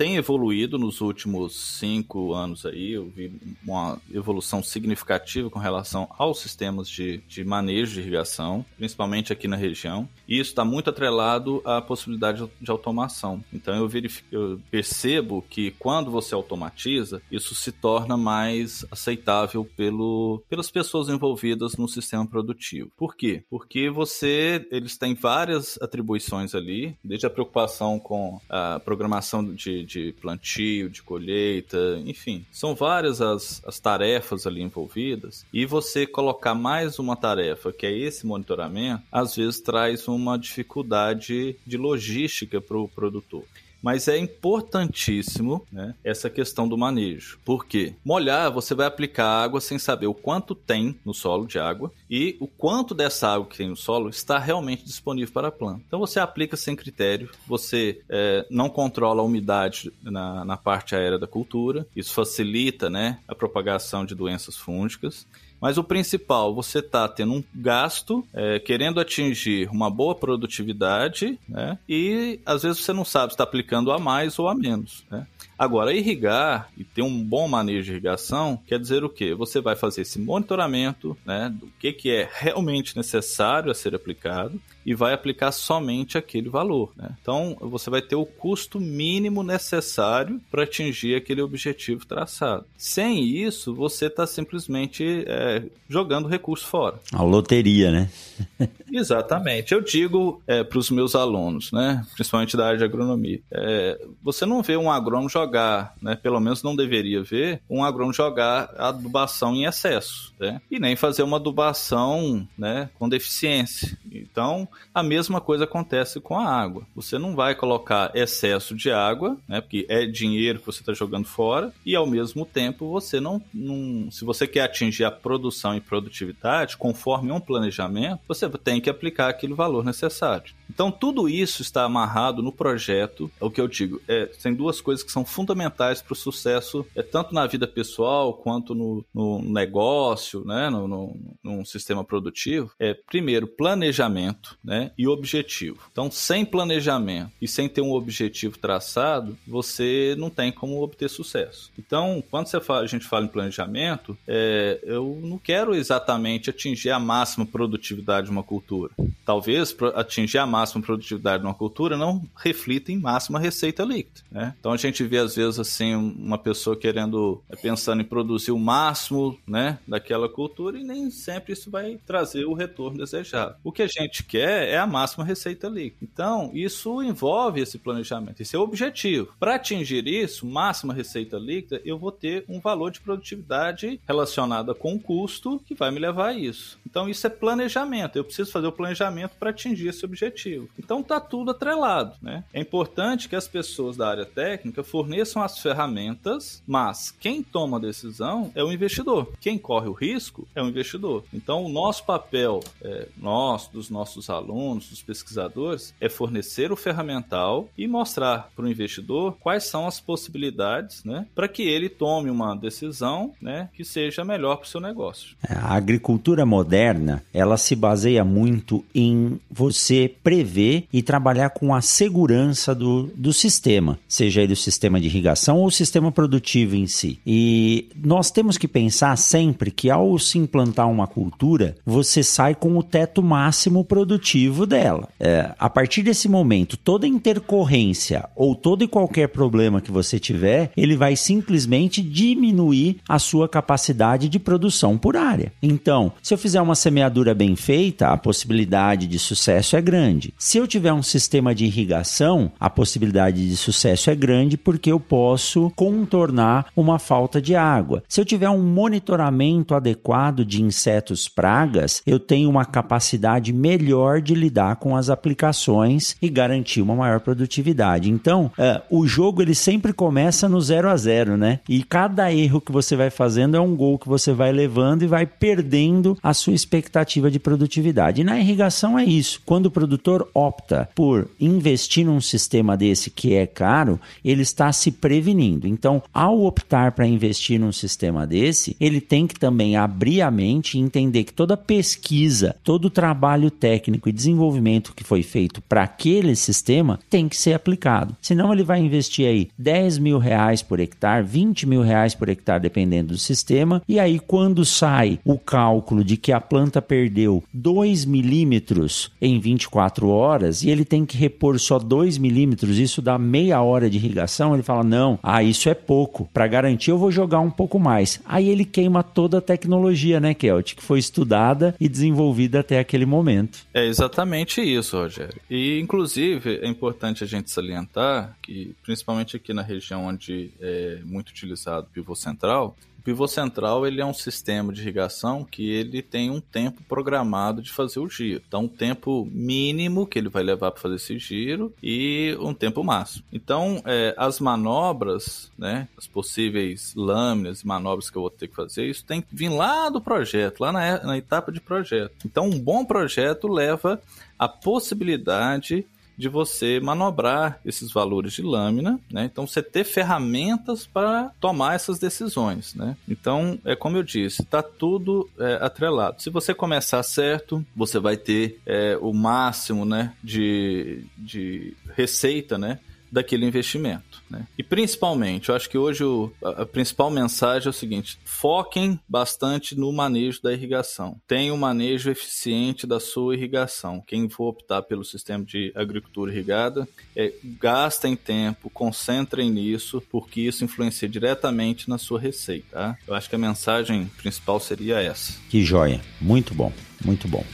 Tem evoluído nos últimos cinco anos aí, eu vi uma evolução significativa com relação aos sistemas de, de manejo de irrigação, principalmente aqui na região, e isso está muito atrelado à possibilidade de automação. Então eu, verifico, eu percebo que quando você automatiza, isso se torna mais aceitável pelo, pelas pessoas envolvidas no sistema produtivo. Por quê? Porque você, eles têm várias atribuições ali, desde a preocupação com a programação de de, plantio, de colheita, enfim. São várias as, as tarefas ali envolvidas. E você colocar mais uma tarefa, que é esse monitoramento, às vezes traz uma dificuldade de logística para o produtor. Mas é importantíssimo né, essa questão do manejo. Por quê? Molhar, você vai aplicar água sem saber o quanto tem no solo de água e o quanto dessa água que tem no solo está realmente disponível para a planta. Então você aplica sem critério, você é, não controla a umidade na, na parte aérea da cultura, isso facilita né, a propagação de doenças fúngicas. Mas o principal, você está tendo um gasto, é, querendo atingir uma boa produtividade, né? E às vezes você não sabe se está aplicando a mais ou a menos, né? Agora, irrigar e ter um bom manejo de irrigação quer dizer o quê? Você vai fazer esse monitoramento né, do que, que é realmente necessário a ser aplicado e vai aplicar somente aquele valor. Né? Então, você vai ter o custo mínimo necessário para atingir aquele objetivo traçado. Sem isso, você está simplesmente é, jogando recurso fora. A loteria, né? Exatamente. Eu digo é, para os meus alunos, né, principalmente da área de agronomia, é, você não vê um agrônomo jogar, né, pelo menos não deveria ver, um agrônomo jogar adubação em excesso, né, e nem fazer uma adubação né, com deficiência. Então, a mesma coisa acontece com a água. Você não vai colocar excesso de água, né, porque é dinheiro que você está jogando fora, e ao mesmo tempo você não, não. Se você quer atingir a produção e produtividade, conforme um planejamento, você tem que aplicar aquele valor necessário. Então, tudo isso está amarrado no projeto. É o que eu digo. É, tem duas coisas que são fundamentais para o sucesso, é tanto na vida pessoal quanto no, no negócio, né, no, no, no, sistema produtivo. É, primeiro, planejamento né, e objetivo. Então, sem planejamento e sem ter um objetivo traçado, você não tem como obter sucesso. Então, quando você fala, a gente fala em planejamento, é, eu não quero exatamente atingir a máxima produtividade de uma cultura. Talvez atingir a máxima produtividade numa cultura não reflita em máxima receita líquida. Né? Então a gente vê às vezes assim uma pessoa querendo, é, pensando em produzir o máximo né, daquela cultura e nem sempre isso vai trazer o retorno desejado. O que a gente quer é a máxima receita líquida. Então isso envolve esse planejamento, esse é o objetivo. Para atingir isso, máxima receita líquida, eu vou ter um valor de produtividade relacionada com o custo que vai me levar a isso. Então isso é planejamento. Eu preciso fazer o planejamento para atingir esse objetivo. Então tá tudo atrelado, né? É importante que as pessoas da área técnica forneçam as ferramentas, mas quem toma a decisão é o investidor. Quem corre o risco é o investidor. Então o nosso papel, é, nós, dos nossos alunos, dos pesquisadores, é fornecer o ferramental e mostrar para o investidor quais são as possibilidades, né, para que ele tome uma decisão, né, que seja melhor para o seu negócio. A agricultura moderna, ela se baseia muito em você prever e trabalhar com a segurança do, do sistema, seja ele o sistema de irrigação ou o sistema produtivo em si. E nós temos que pensar sempre que ao se implantar uma cultura, você sai com o teto máximo produtivo dela. É, a partir desse momento, toda intercorrência ou todo e qualquer problema que você tiver, ele vai simplesmente diminuir a sua capacidade de produção por área. Então, se eu fizer uma semeadura bem feita, a possibilidade de sucesso é grande. Se eu tiver um sistema de irrigação, a possibilidade de sucesso é grande porque eu posso contornar uma falta de água. Se eu tiver um monitoramento adequado de insetos pragas, eu tenho uma capacidade melhor de lidar com as aplicações e garantir uma maior produtividade. Então, uh, o jogo ele sempre começa no 0 a 0, né? E cada erro que você vai fazendo é um gol que você vai levando e vai perdendo a sua expectativa de produtividade. E na irrigação é isso. Quando o produtor opta por investir num sistema desse que é caro, ele está se prevenindo. Então, ao optar para investir num sistema desse, ele tem que também abrir a mente e entender que toda pesquisa, todo trabalho técnico e desenvolvimento que foi feito para aquele sistema tem que ser aplicado. Senão, ele vai investir aí 10 mil reais por hectare, 20 mil reais por hectare, dependendo do sistema, e aí quando sai o cálculo de que a planta perdeu 2 milímetros em 24 24 horas e ele tem que repor só 2 milímetros, isso dá meia hora de irrigação, ele fala: não, ah, isso é pouco. Para garantir, eu vou jogar um pouco mais. Aí ele queima toda a tecnologia, né, Kelt, que foi estudada e desenvolvida até aquele momento. É exatamente isso, Rogério. E, inclusive, é importante a gente salientar que, principalmente aqui na região onde é muito utilizado o pivô central, O pivô central ele é um sistema de irrigação que ele tem um tempo programado de fazer o giro. Então, um tempo mínimo que ele vai levar para fazer esse giro e um tempo máximo. Então, é, as manobras, né, as possíveis lâminas, manobras que eu vou ter que fazer, isso tem que vir lá do projeto, lá na, na etapa de projeto. Então, um bom projeto leva a possibilidade de você manobrar esses valores de lâmina, né? Então você ter ferramentas para tomar essas decisões, né? Então, é como eu disse, está tudo é, atrelado. Se você começar certo, você vai ter é, o máximo, né, de, de receita, né? daquele investimento. Né? E principalmente, eu acho que hoje o, a, principal mensagem é o seguinte: foquem bastante no manejo da irrigação. Tenha um manejo eficiente da sua irrigação. Quem for optar pelo sistema de agricultura irrigada, é, gastem tempo, concentrem nisso, porque isso influencia diretamente na sua receita. Tá? Eu acho que a mensagem principal seria essa. Que joia! Muito bom, muito bom.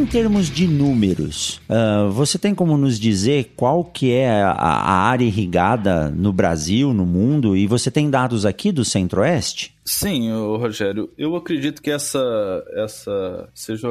Em termos de números, uh, você tem como nos dizer qual que é a, a, área irrigada no Brasil, no mundo? E você tem dados aqui do Centro-Oeste? Sim, Rogério, eu acredito que essa, essa seja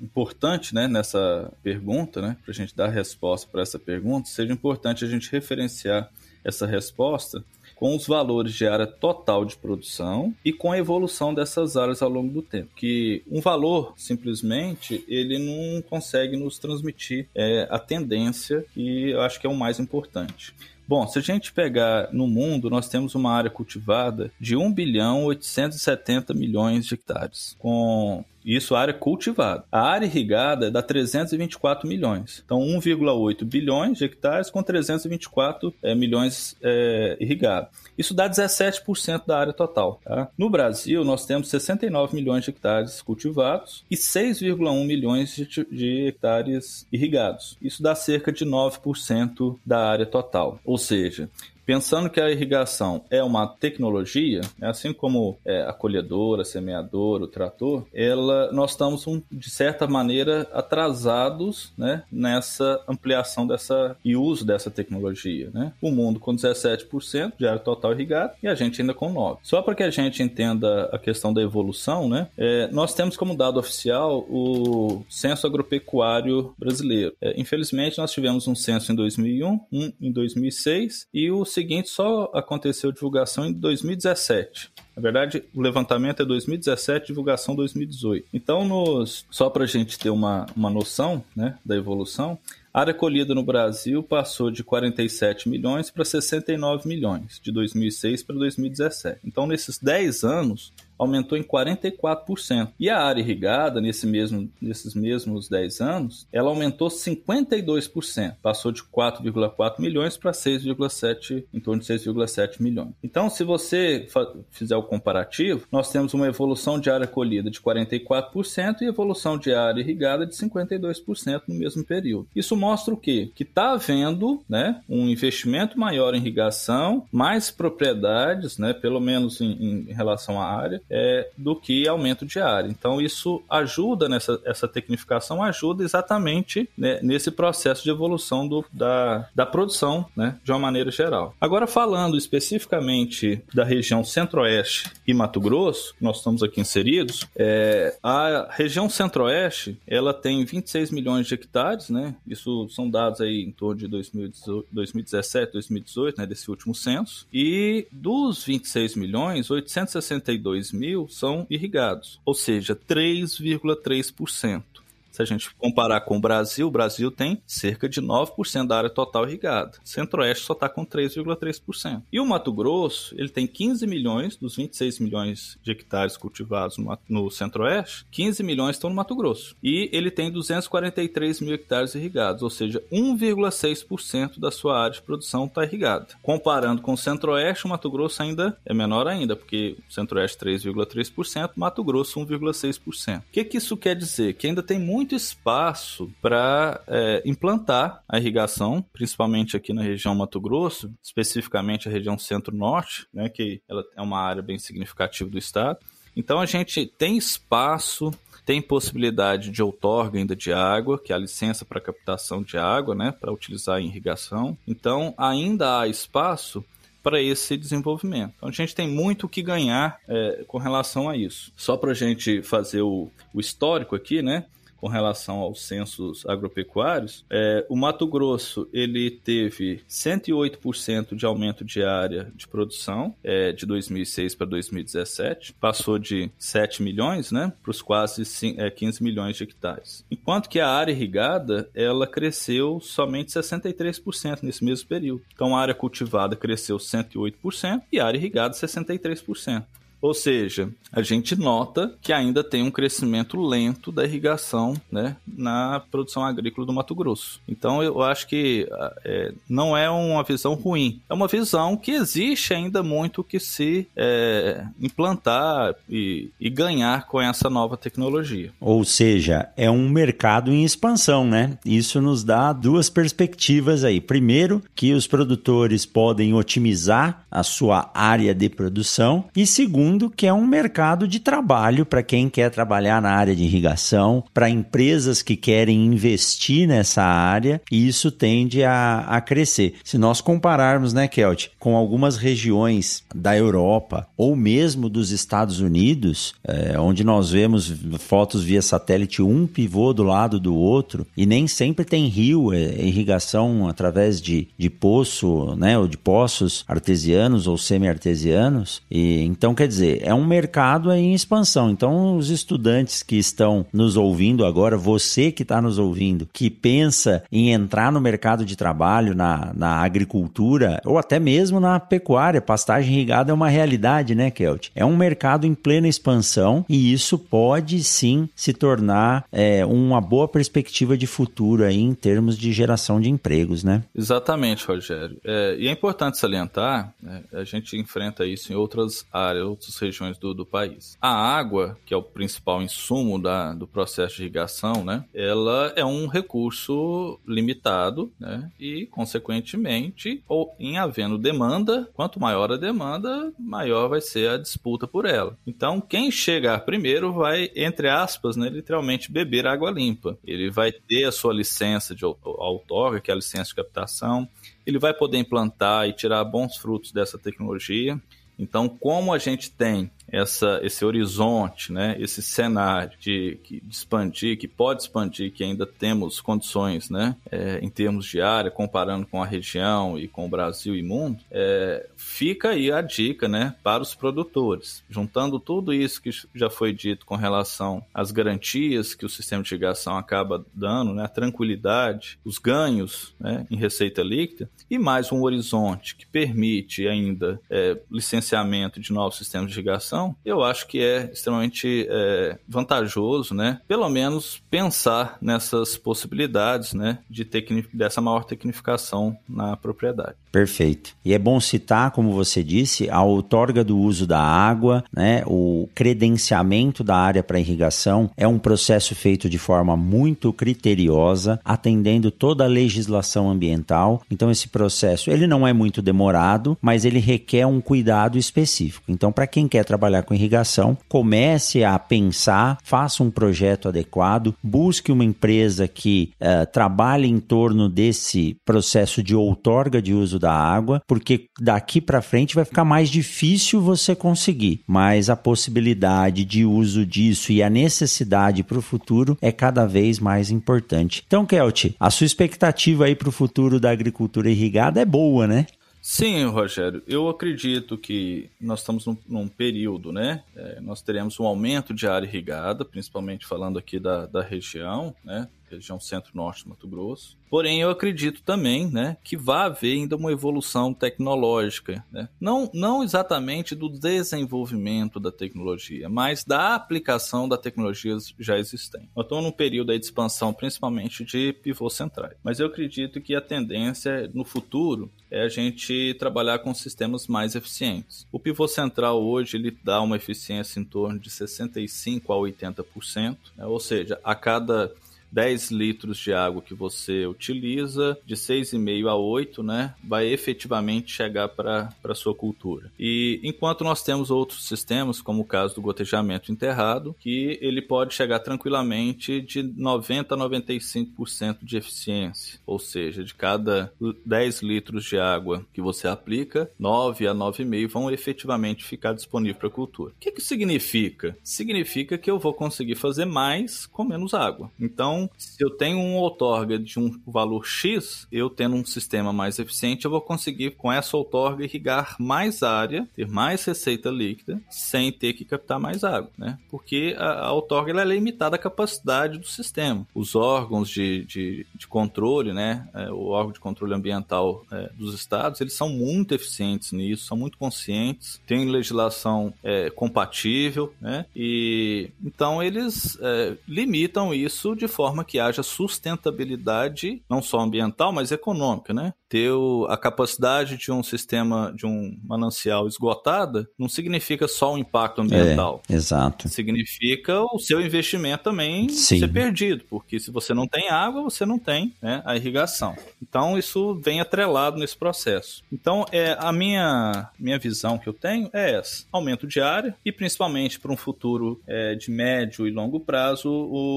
importante, né, nessa pergunta, né, para a gente dar resposta para essa pergunta, seja importante a gente referenciar essa resposta com os valores de área total de produção e com a evolução dessas áreas ao longo do tempo. Que um valor, simplesmente, ele não consegue nos transmitir é, a tendência, que eu acho que é o mais importante. Bom, se a gente pegar no mundo, nós temos uma área cultivada de 1 bilhão 870 milhões de hectares, com isso, área cultivada. A área irrigada dá 324 milhões. Então, 1,8 bilhões de hectares com 324 é, milhões é, irrigados. Isso dá 17% da área total. Tá? No Brasil, nós temos 69 milhões de hectares cultivados e 6,1 milhões de, de hectares irrigados. Isso dá cerca de 9% da área total. Ou seja, Pensando que a irrigação é uma tecnologia, né, assim como é, a colhedora, a semeadora, o trator, ela, nós estamos, um, de certa maneira, atrasados né, nessa ampliação dessa e uso dessa tecnologia. Né? O mundo com 17% de área total irrigada e a gente ainda com 9%. Só para que a gente entenda a questão da evolução, né, é, nós temos como dado oficial o Censo Agropecuário Brasileiro. É, infelizmente, nós tivemos um censo em 2001, um em 2006 e o seguinte só aconteceu divulgação em 2017. Na verdade, o levantamento é 2017, divulgação 2018. Então, nos, só para a gente ter uma, uma noção né, da evolução, a área colhida no Brasil passou de 47 milhões para 69 milhões, de 2006 para 2017. Então, nesses 10 anos, aumentou em 44%. E a área irrigada, nesse mesmo, nesses mesmos 10 anos, ela aumentou 52%, passou de 4,4 milhões para 6,7, em torno de 6,7 milhões. Então, se você fizer o comparativo, nós temos uma evolução de área colhida de 44% e evolução de área irrigada de 52% no mesmo período. Isso mostra o quê? Que está havendo né, um investimento maior em irrigação, mais propriedades, né, pelo menos em, em relação à área, é, do que aumento de área. Então isso ajuda nessa essa tecnificação ajuda exatamente né, nesse processo de evolução do, da, da produção, né, de uma maneira geral. Agora falando especificamente da região Centro-Oeste e Mato Grosso, nós estamos aqui inseridos, é, a região Centro-Oeste ela tem 26 milhões de hectares, né? Isso são dados aí em torno de 2017, 2018, né, desse último censo. E dos 26 milhões, 862 mil são irrigados, ou seja, 3,3%. Se a gente comparar com o Brasil, o Brasil tem cerca de 9% da área total irrigada. Centro-Oeste só está com 3,3%. E o Mato Grosso, ele tem 15 milhões dos 26 milhões de hectares cultivados no, Centro-Oeste, 15 milhões estão no Mato Grosso. E ele tem 243 mil hectares irrigados, ou seja, 1,6% da sua área de produção está irrigada. Comparando com o Centro-Oeste, o Mato Grosso ainda é menor ainda, porque Centro-Oeste 3,3%, Mato Grosso 1,6%. O que, que isso quer dizer? Que ainda tem muito muito espaço para é, implantar a irrigação, principalmente aqui na região Mato Grosso, especificamente a região centro-norte, né, que ela é uma área bem significativa do estado. Então a gente tem espaço tem possibilidade de outorga ainda de água, que é a licença para captação de água, né, para utilizar em irrigação. Então, ainda há espaço para esse desenvolvimento. Então a gente tem muito o que ganhar é, com relação a isso. Só para a gente fazer o, o histórico aqui, né? Com relação aos censos agropecuários, é, o Mato Grosso ele teve 108% de aumento de área de produção é, de 2006 para 2017, passou de 7 milhões né, para os quase 5, é, 15 milhões de hectares. Enquanto que a área irrigada ela cresceu somente 63% nesse mesmo período. Então a área cultivada cresceu 108% e a área irrigada 63%. Ou seja, a gente nota que ainda tem um crescimento lento da irrigação né, na produção agrícola do Mato Grosso. Então eu acho que é, não é uma visão ruim, é uma visão que existe ainda muito que se é, implantar e, e ganhar com essa nova tecnologia. Ou seja, é um mercado em expansão, né? Isso nos dá duas perspectivas aí. Primeiro, que os produtores podem otimizar a sua área de produção, e segundo, mundo que é um mercado de trabalho para quem quer trabalhar na área de irrigação, para empresas que querem investir nessa área, e isso tende a, a crescer. Se nós compararmos, né, Kelt, com algumas regiões da Europa ou mesmo dos Estados Unidos, é, onde nós vemos fotos via satélite, um pivô do lado do outro, e nem sempre tem rio, é, irrigação através de, de poço, né, ou de poços artesianos ou semi-artesianos. E então quer dizer dizer, é um mercado em expansão. Então, os estudantes que estão nos ouvindo agora, você que está nos ouvindo, que pensa em entrar no mercado de trabalho, na, na agricultura, ou até mesmo na pecuária, pastagem irrigada é uma realidade, né, Kelt? É um mercado em plena expansão e isso pode sim se tornar é, uma boa perspectiva de futuro aí em termos de geração de empregos, né? Exatamente, Rogério. É, e é importante salientar, né, a gente enfrenta isso em outras áreas, outros outras regiões do, do país. A água, que é o principal insumo da, do processo de irrigação, né, ela é um recurso limitado, né, e, consequentemente, ou em havendo demanda, quanto maior a demanda, maior vai ser a disputa por ela. Então, quem chegar primeiro vai, entre aspas, né, literalmente beber água limpa. Ele vai ter a sua licença de outorga, que é a licença de captação, ele vai poder implantar e tirar bons frutos dessa tecnologia. Então, como a gente tem essa, esse horizonte, né, esse cenário de, de expandir, que pode expandir, que ainda temos condições né, é, em termos de área, comparando com a região e com o Brasil e mundo, é, fica aí a dica né, para os produtores. Juntando tudo isso que já foi dito com relação às garantias que o sistema de irrigação acaba dando, né, a tranquilidade, os ganhos né, em receita líquida, e mais um horizonte que permite ainda é, licenciamento de novos sistemas de irrigação eu acho que é extremamente é, vantajoso, né? Pelo menos pensar nessas possibilidades, né? De dessa maior tecnificação na propriedade. Perfeito. E é bom citar, como você disse, a outorga do uso da água, né? O credenciamento da área para irrigação é um processo feito de forma muito criteriosa, atendendo toda a legislação ambiental. Então esse processo, ele não é muito demorado, mas ele requer um cuidado específico. Então para quem quer trabalhar trabalhar com irrigação, comece a pensar, faça um projeto adequado, busque uma empresa que uh, trabalhe em torno desse processo de outorga de uso da água, porque daqui para frente vai ficar mais difícil você conseguir, mas a possibilidade de uso disso e a necessidade para o futuro é cada vez mais importante. Então, Kelt, a sua expectativa aí para o futuro da agricultura irrigada é boa, né? Sim, Rogério, eu acredito que nós estamos num, num período, né? É, nós teremos um aumento de área irrigada, principalmente falando aqui da, da região, né? Região centro-norte do Mato Grosso. Porém, eu acredito também né, que vai haver ainda uma evolução tecnológica. Né? Não, não exatamente do desenvolvimento da tecnologia, mas da aplicação da tecnologia já existente. Estamos num período de expansão, principalmente de pivôs centrais. Mas eu acredito que a tendência no futuro é a gente trabalhar com sistemas mais eficientes. O pivô central hoje ele dá uma eficiência em torno de 65% a 80%, né? ou seja, a cada 10 litros de água que você utiliza, de 6,5 a 8, né, vai efetivamente chegar para a sua cultura. E enquanto nós temos outros sistemas, como o caso do gotejamento enterrado, que ele pode chegar tranquilamente de 90 a 95% de eficiência, ou seja, de cada 10 litros de água que você aplica, 9 a 9,5 vão efetivamente ficar disponíveis para a cultura. O que, que significa? Significa que eu vou conseguir fazer mais com menos água. Então, se eu tenho um outorga de um valor X, eu tendo um sistema mais eficiente, eu vou conseguir com essa outorga irrigar mais área, ter mais receita líquida, sem ter que captar mais água, né? Porque a, a outorga ela é limitada à capacidade do sistema. Os órgãos de, de, de controle, né? É, o órgão de controle ambiental é, dos estados, eles são muito eficientes nisso, são muito conscientes, têm legislação é, compatível, né? E então eles é, limitam isso de forma que haja sustentabilidade, não só ambiental, mas econômica, né? Ter a capacidade de um sistema, de um manancial esgotada, não significa só o impacto ambiental. É, exato. Significa o seu investimento também Sim. ser perdido, porque se você não tem água, você não tem né, a irrigação. Então isso vem atrelado nesse processo. Então é a minha minha visão que eu tenho é essa: aumento de área e principalmente para um futuro é, de médio e longo prazo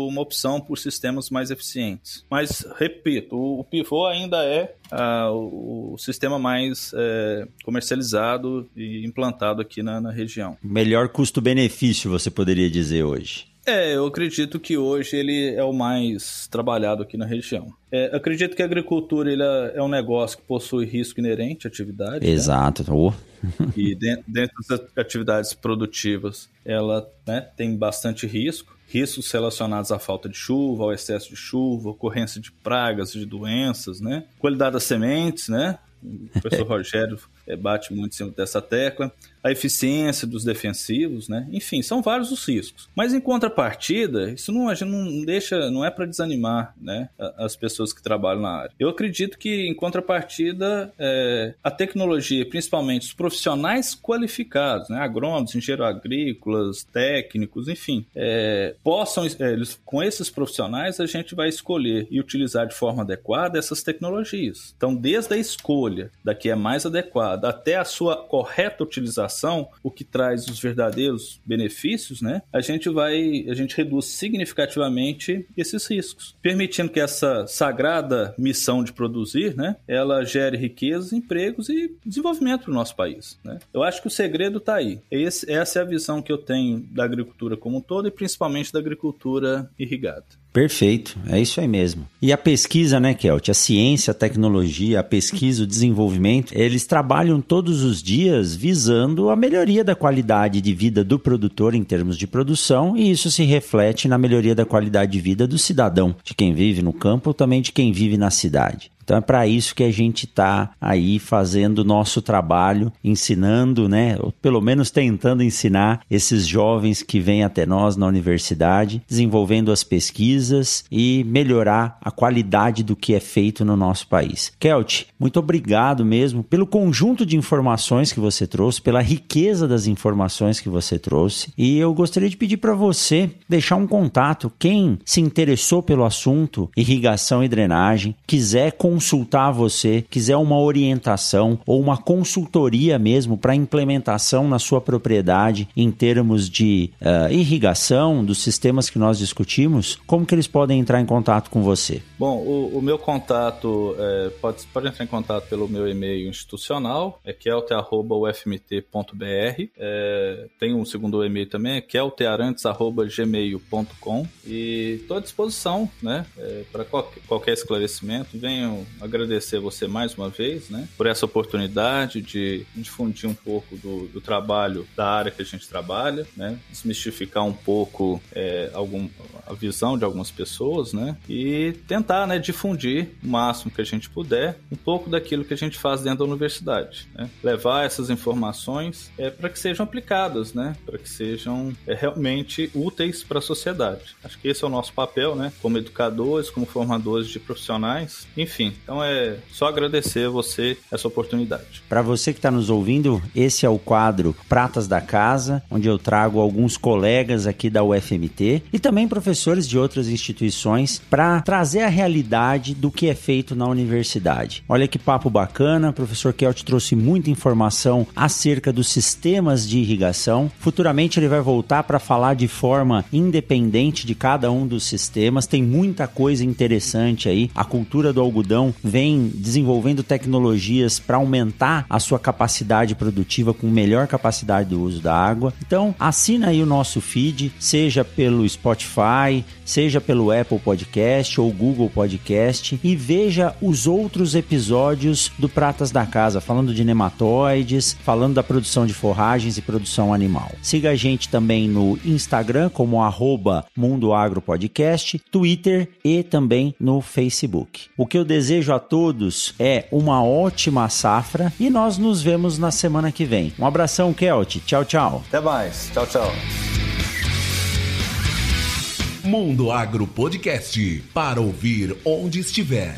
uma opção por sistemas mais eficientes. Mas repito, o, o pivô ainda é o, o, sistema mais é, comercializado e implantado aqui na, na região. Melhor custo-benefício, você poderia dizer hoje. É, eu acredito que hoje ele é o mais trabalhado aqui na região. É, acredito que a agricultura ele é, é um negócio que possui risco inerente à atividade. Né? Exato. Né? Oh. e dentro, dentro, das atividades produtivas, ela né, tem bastante risco. Riscos relacionados à falta de chuva, ao excesso de chuva, ocorrência de pragas, de doenças, né? Qualidade das sementes, né? O professor Rogério é, bate muito em cima dessa tecla a eficiência dos defensivos, né? Enfim, são vários os riscos. Mas em contrapartida, isso não, a gente não deixa, não é para desanimar, né? As pessoas que trabalham na área. Eu acredito que em contrapartida, é, a tecnologia, principalmente os profissionais qualificados, né? Agrônomos, engenheiros agrícolas, técnicos, enfim, é, possam, é, eles, com esses profissionais, a gente vai escolher e utilizar de forma adequada essas tecnologias. Então, desde a escolha da que é mais adequada até a sua correta utilização o que traz os verdadeiros benefícios, né? A gente vai, a gente reduz significativamente esses riscos, permitindo que essa sagrada missão de produzir, né, ela gere riquezas, empregos e desenvolvimento para o nosso país, né? Eu acho que o segredo está aí. Esse, essa é a visão que eu tenho da agricultura como um todo e principalmente da agricultura irrigada. Perfeito, é isso aí mesmo. E a pesquisa, né, Kelt? A ciência, a tecnologia, a pesquisa, o desenvolvimento, eles trabalham todos os dias visando a melhoria da qualidade de vida do produtor em termos de produção, e isso se reflete na melhoria da qualidade de vida do cidadão, de quem vive no campo ou também de quem vive na cidade. Então é para isso que a gente está aí fazendo o nosso trabalho, ensinando, né, ou pelo menos tentando ensinar esses jovens que vêm até nós na universidade, desenvolvendo as pesquisas e melhorar a qualidade do que é feito no nosso país. Kelt, muito obrigado mesmo pelo conjunto de informações que você trouxe, pela riqueza das informações que você trouxe. E eu gostaria de pedir para você deixar um contato. Quem se interessou pelo assunto irrigação e drenagem, quiser consultar você, quiser uma orientação ou uma consultoria mesmo para implementação na sua propriedade em termos de uh, irrigação, dos sistemas que nós discutimos, como que eles podem entrar em contato com você? Bom, o, o meu contato é, pode, pode entrar em contato pelo meu e-mail institucional, é kelte.ufmt.br. É, tem um segundo e-mail também, é keltearantes.gmail.com e estou à disposição né, é, para qualquer, qualquer esclarecimento. Venham agradecer você mais uma vez, né, por essa oportunidade de difundir um pouco do, do trabalho da área que a gente trabalha, né, desmistificar um pouco é, algum, a visão de algumas pessoas, né, e tentar, né, difundir o máximo que a gente puder um pouco daquilo que a gente faz dentro da universidade, né, levar essas informações é, para que sejam aplicadas, né, para que sejam é, realmente úteis para a sociedade. Acho que esse é o nosso papel, né, como educadores, como formadores de profissionais, enfim, Então é só agradecer a você essa oportunidade. Para você que está nos ouvindo, esse é o quadro Pratas da Casa, onde eu trago alguns colegas aqui da UFMT e também professores de outras instituições para trazer a realidade do que é feito na universidade. Olha que papo bacana, o professor Kelt trouxe muita informação acerca dos sistemas de irrigação. Futuramente ele vai voltar para falar de forma independente de cada um dos sistemas. Tem muita coisa interessante aí. A cultura do algodão vem desenvolvendo tecnologias para aumentar a sua capacidade produtiva com melhor capacidade do uso da água. Então, assina aí o nosso feed, seja pelo Spotify, seja pelo Apple Podcast ou Google Podcast e veja os outros episódios do Pratas da Casa, falando de nematóides, falando da produção de forragens e produção animal. Siga a gente também no Instagram como arroba Mundo Agro Podcast, Twitter e também no Facebook. O que eu desejo a todos é uma ótima safra e nós nos vemos na semana que vem. Um abração, Kelt. Tchau, tchau. Até mais. Tchau, tchau. Mundo Agro Podcast para ouvir onde estiver.